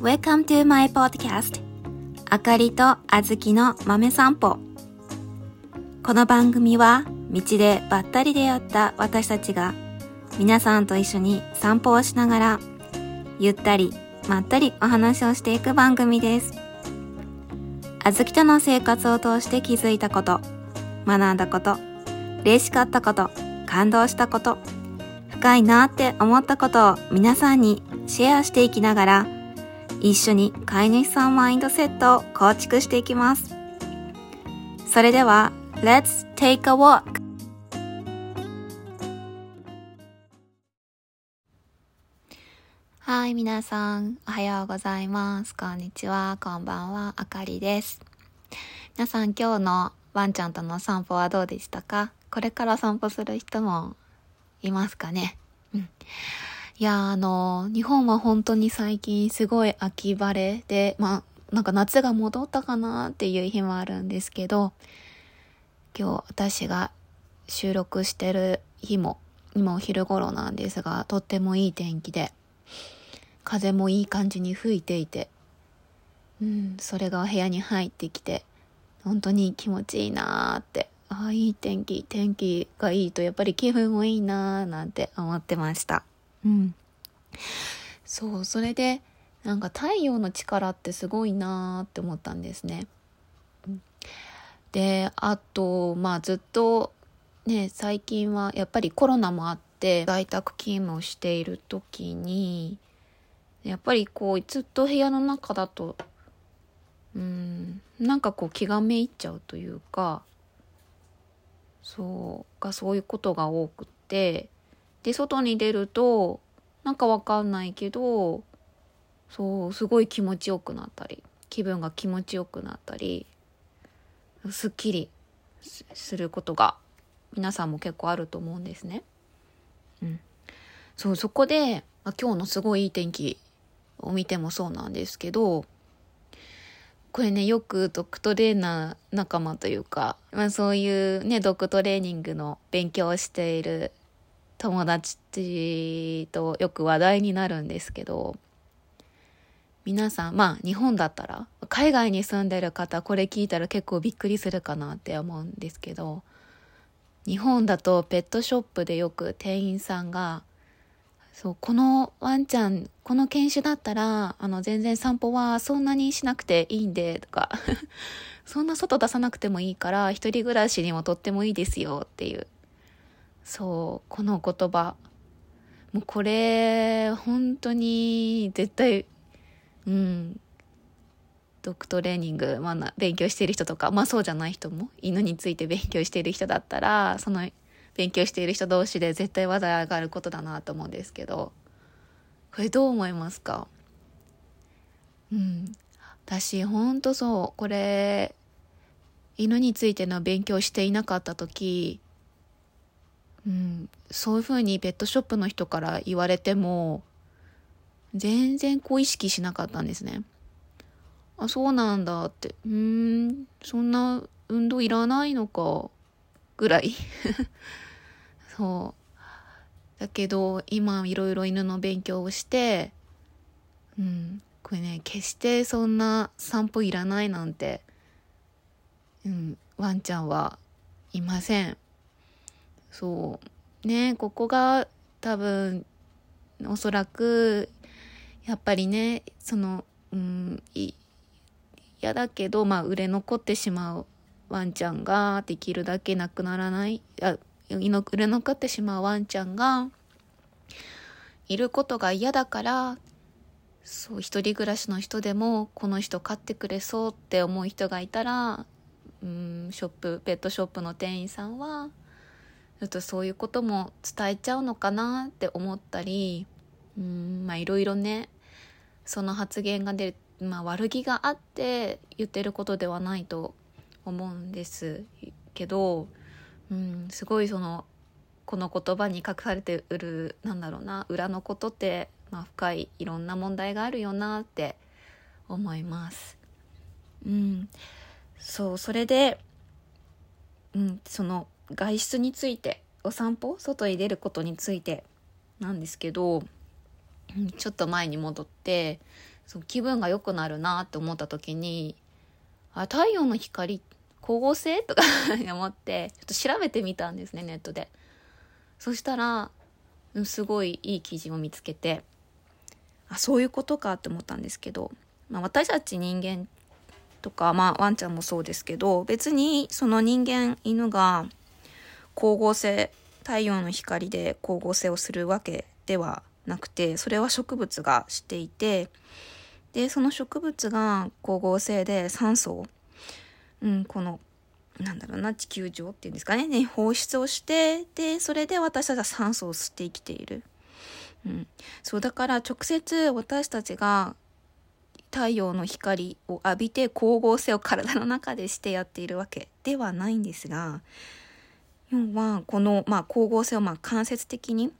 Welcome to my podcast. あかりとあずきの豆散歩。この番組は道でばったり出会った私たちが皆さんと一緒に散歩をしながらゆったりまったりお話をしていく番組です。あずきとの生活を通して気づいたこと学んだこと嬉しかったこと感動したこと深いなって思ったことを皆さんにシェアしていきながら一緒に飼い主さんマインドセットを構築していきます。それでは、Let's take a walk! はい、皆さん、おはようございます。こんにちは、こんばんは、あかりです。皆さん、今日のワンちゃんとの散歩はどうでしたか？これから散歩する人もいますかねうん。いや、あの、日本は本当に最近すごい秋晴れで、まあ、なんか夏が戻ったかなっていう日もあるんですけど、今日私が収録してる日も、今お昼頃なんですが、とってもいい天気で、風もいい感じに吹いていて、うん、それが部屋に入ってきて、本当に気持ちいいなーって、ああ、いい天気、天気がいいとやっぱり気分もいいなーなんて思ってました。うん。そう、それで、なんか太陽の力ってすごいなーって思ったんですね。で、あと、まあずっとね、最近はやっぱりコロナもあって在宅勤務をしている時に、やっぱりこうずっと部屋の中だと、うん、なんかこう気がめいっちゃうというか、そうがそういうことが多くて、で、外に出ると、なんかわかんないけど、そう、すごい気持ちよくなったり、気分が気持ちよくなったり、すっきりすることが皆さんも結構あると思うんですね。うん。そう、そこで、まあ、今日のすごいいい天気を見てもそうなんですけど、これね、よくドッグトレーナー仲間というか、まあそういうね、ドッグトレーニングの勉強をしている友達とよく話題になるんですけど、皆さん、まあ日本だったら、海外に住んでる方これ聞いたら結構びっくりするかなって思うんですけど、日本だとペットショップでよく店員さんが、そう、このワンちゃん、この犬種だったら、あの、全然散歩はそんなにしなくていいんで、とか、そんな外出さなくてもいいから、一人暮らしにもとってもいいですよっていう。そうこの言葉。もうこれ本当に絶対うん。ドッグトレーニング、まあ、勉強してる人とかまあそうじゃない人も犬について勉強している人だったらその勉強している人同士で絶対話題上がることだなと思うんですけどこれどう思いますか？うん私ほんとそうこれ犬についての勉強していなかった時うん、そういうふうにペットショップの人から言われても、全然こう意識しなかったんですね。あ、そうなんだって。うーん、そんな運動いらないのか、ぐらい。そう。だけど、今いろいろ犬の勉強をして、うん、これね、決してそんな散歩いらないなんて、うん、ワンちゃんはいません。そうねここが多分おそらくやっぱりねそのうん嫌だけどまあ売れ残ってしまうワンちゃんができるだけなくならないあ売れ残ってしまうワンちゃんがいることが嫌だからそう一人暮らしの人でもこの人飼ってくれそうって思う人がいたらうんショップペットショップの店員さんはちょっとそういうことも伝えちゃうのかなって思ったりうんまあいろいろねその発言が出る、まあ、悪気があって言ってることではないと思うんですけどうんすごいそのこの言葉に隠されてるなんだろうな裏のことって、まあ、深いいろんな問題があるよなって思います。うん、そうそれで、うん、その外出についてお散歩外に出ることについてなんですけどちょっと前に戻ってそう気分が良くなるなって思った時にあ太陽の光って光合成？とか 思ってちょっと調べてみたんですねネットで。そしたらすごいいい記事を見つけてあそういうことかって思ったんですけど、まあ、私たち人間とか、まあ、ワンちゃんもそうですけど別にその人間犬が光合成太陽の光で光合成をするわけではなくてそれは植物がしていてでその植物が光合成で酸素を、うん、このなんだろうな地球上っていうんですかね。ね放出をしてでそれで私たちは酸素を吸って生きている、うん、そうだから直接私たちが太陽の光を浴びて光合成を体の中でしてやっているわけではないんですが要はこの、まあ、光合成をまあ間接的に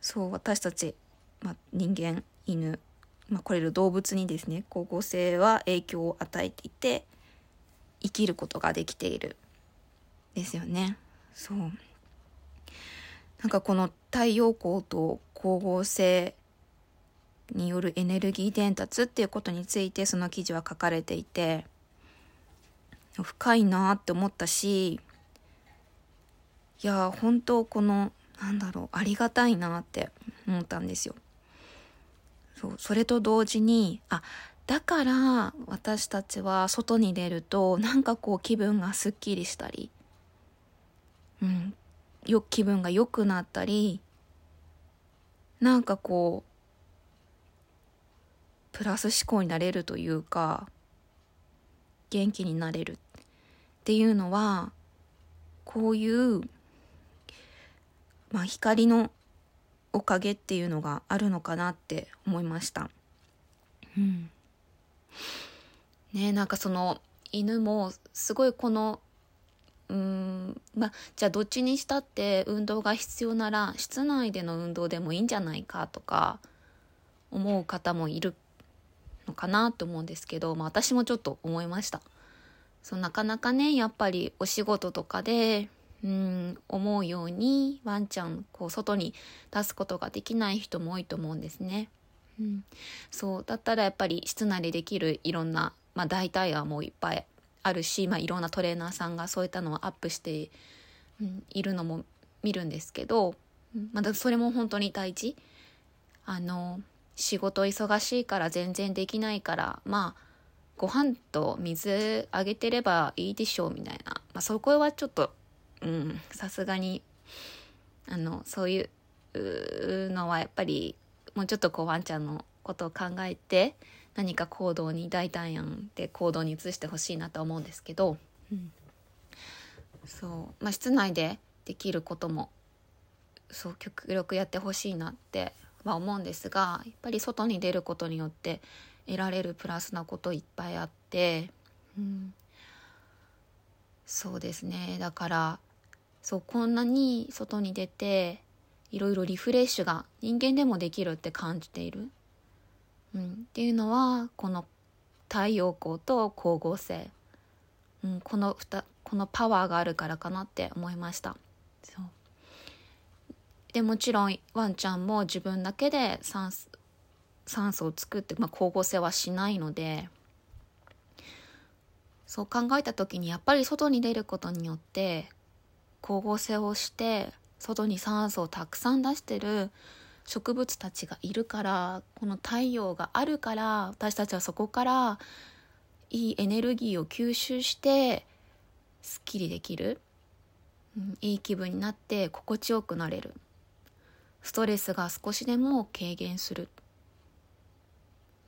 そう私たち、まあ、人間犬、まあ、これる動物にですね光合成は影響を与えていて生きることができている。ですよね。そう。なんかこの太陽光と光合成によるエネルギー伝達っていうことについてその記事は書かれていて深いなって思ったしいや本当このなんだろうありがたいなって思ったんですよ。そうそれと同時にあだから私たちは外に出るとなんかこう気分がすっきりしたり、うん、よ気分が良くなったりなんかこうプラス思考になれるというか元気になれるっていうのはこういうまあ光のおかげっていうのがあるのかなって思いました。うん。ねなんかその犬もすごいこのうんまあじゃあどっちにしたって運動が必要なら室内での運動でもいいんじゃないかとか思う方もいるのかなと思うんですけど、まあ、私もちょっと思いましたそうなかなかねやっぱりお仕事とかでうん思うようにワンちゃんこう外に出すことができない人も多いと思うんですね。うん、そうだったらやっぱり室内でできるいろんな、まあ、代替案もういっぱいあるし、まあ、いろんなトレーナーさんがそういったのをアップして、うん、いるのも見るんですけど、まだそれも本当に大事。あの仕事忙しいから全然できないからまあご飯と水あげてればいいでしょうみたいな、まあ、そこはちょっとうんさすがにあのそういうのはやっぱりもうちょっとこうワンちゃんのことを考えて何か行動に大胆やんで行動に移してほしいなと思うんですけど、うん、そう。まあ室内でできることもそう極力やってほしいなっては思うんですがやっぱり外に出ることによって得られるプラスなこといっぱいあって、うん、そうですね。だからそうこんなに外に出ていろいろリフレッシュが人間でもできるって感じている、うん、っていうのはこの太陽光と光合成、うん、このこのパワーがあるからかなって思いました。そう。でもちろんワンちゃんも自分だけで酸酸素を作って、まあ、光合成はしないので。そう考えた時にやっぱり外に出ることによって光合成をして外に酸素をたくさん出してる植物たちがいるからこの太陽があるから私たちはそこからいいエネルギーを吸収してすっきりできる、うん、いい気分になって心地よくなれる。ストレスが少しでも軽減する、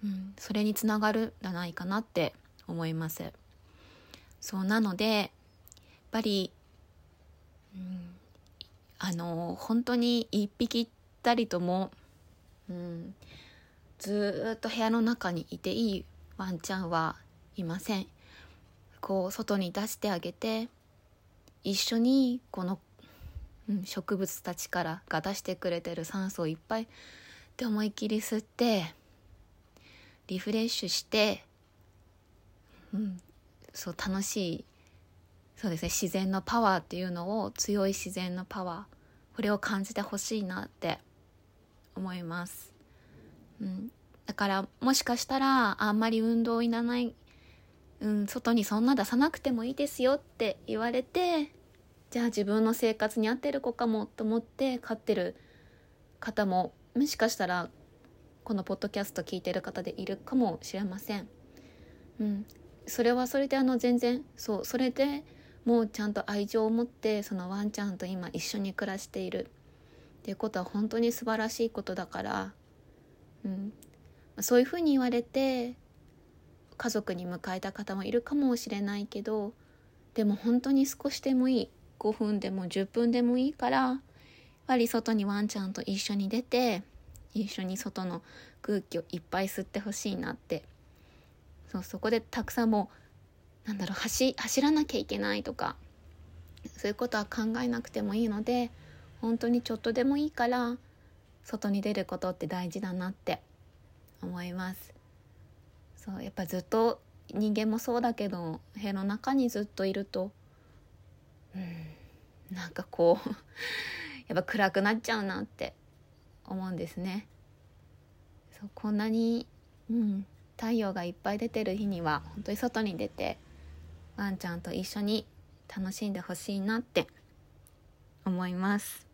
うん、それにつながるんじゃないかなって思います。そうなのでやっぱりうん、あの本当に一匹たりとも、うん、ずっと部屋の中にいていいワンちゃんはいません。こう外に出してあげて一緒にこの、うん、植物たちからが出してくれてる酸素をいっぱいで思いっきり吸ってリフレッシュして、うん、そう楽しいそうですね自然のパワーっていうのを強い自然のパワーこれを感じてほしいなって思います。うん、だからもしかしたらあんまり運動いらない、うん、外にそんな出さなくてもいいですよって言われてじゃあ自分の生活に合ってる子かもと思って飼ってる方ももしかしたらこのポッドキャスト聞いてる方でいるかもしれません。うん、それはそれであの全然そうそれでもうちゃんと愛情を持ってそのワンちゃんと今一緒に暮らしている。っていうことは本当に素晴らしいことだから、うん、そういうふうに言われて家族に迎えた方もいるかもしれないけどでも本当に少しでもいい。5分でも10分でもいいからやっぱり外にワンちゃんと一緒に出て一緒に外の空気をいっぱい吸ってほしいなって。そうそこでたくさんもうなんだろう走走らなきゃいけないとかそういうことは考えなくてもいいので本当にちょっとでもいいから外に出ることって大事だなって思います。そうやっぱずっと人間もそうだけど部屋の中にずっといるとうんなんかこう やっぱ暗くなっちゃうなって思うんですね。そうこんなに、うん、太陽がいっぱい出てる日には本当に外に出てワンちゃんと一緒に楽しんでほしいなって思います。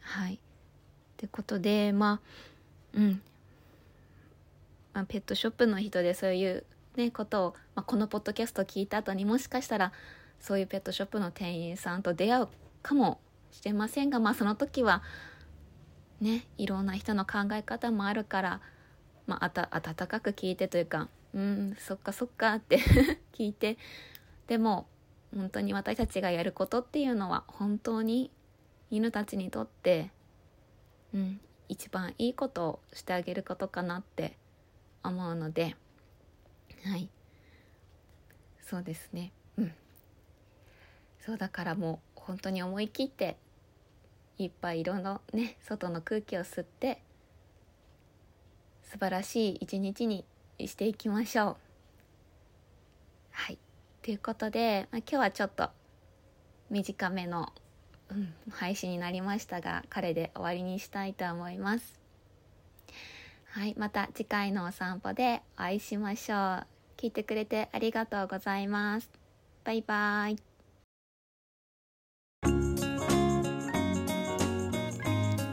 はい。ってことでまあうん、まあ、ペットショップの人でそういうねことを、まあ、このポッドキャスト聞いた後にもしかしたらそういうペットショップの店員さんと出会うかもしれませんがまあその時はねいろんな人の考え方もあるから、まあ、あた温かく聞いてというかうんそっかそっかって 聞いて。でも本当に私たちがやることっていうのは本当に犬たちにとって、うん、一番いいことをしてあげることかなって思うのではい。そうですね。うん。そうだからもう本当に思い切っていっぱいいろんなね外の空気を吸って素晴らしい一日にしていきましょう。はいということで、まあ、今日はちょっと短めの、うん、配信になりましたが彼で終わりにしたいと思います。はい、また次回のお散歩でお会いしましょう。聞いてくれてありがとうございます。バイバイ。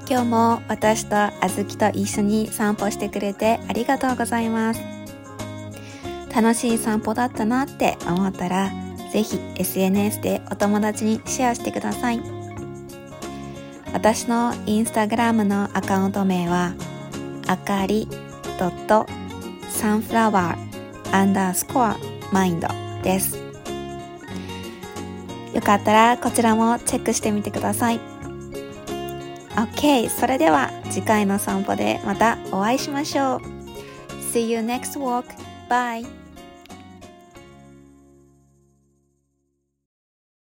今日も私とあずきと一緒に散歩してくれてありがとうございます。楽しい散歩だったなって思ったら、ぜひ SNS でお友達にシェアしてください。私のインスタグラムのアカウント名は、あかりサンフラワーアンダースコアマインドです。よかったらこちらもチェックしてみてください。OK それでは次回の散歩でまたお会いしましょう See you next walk bye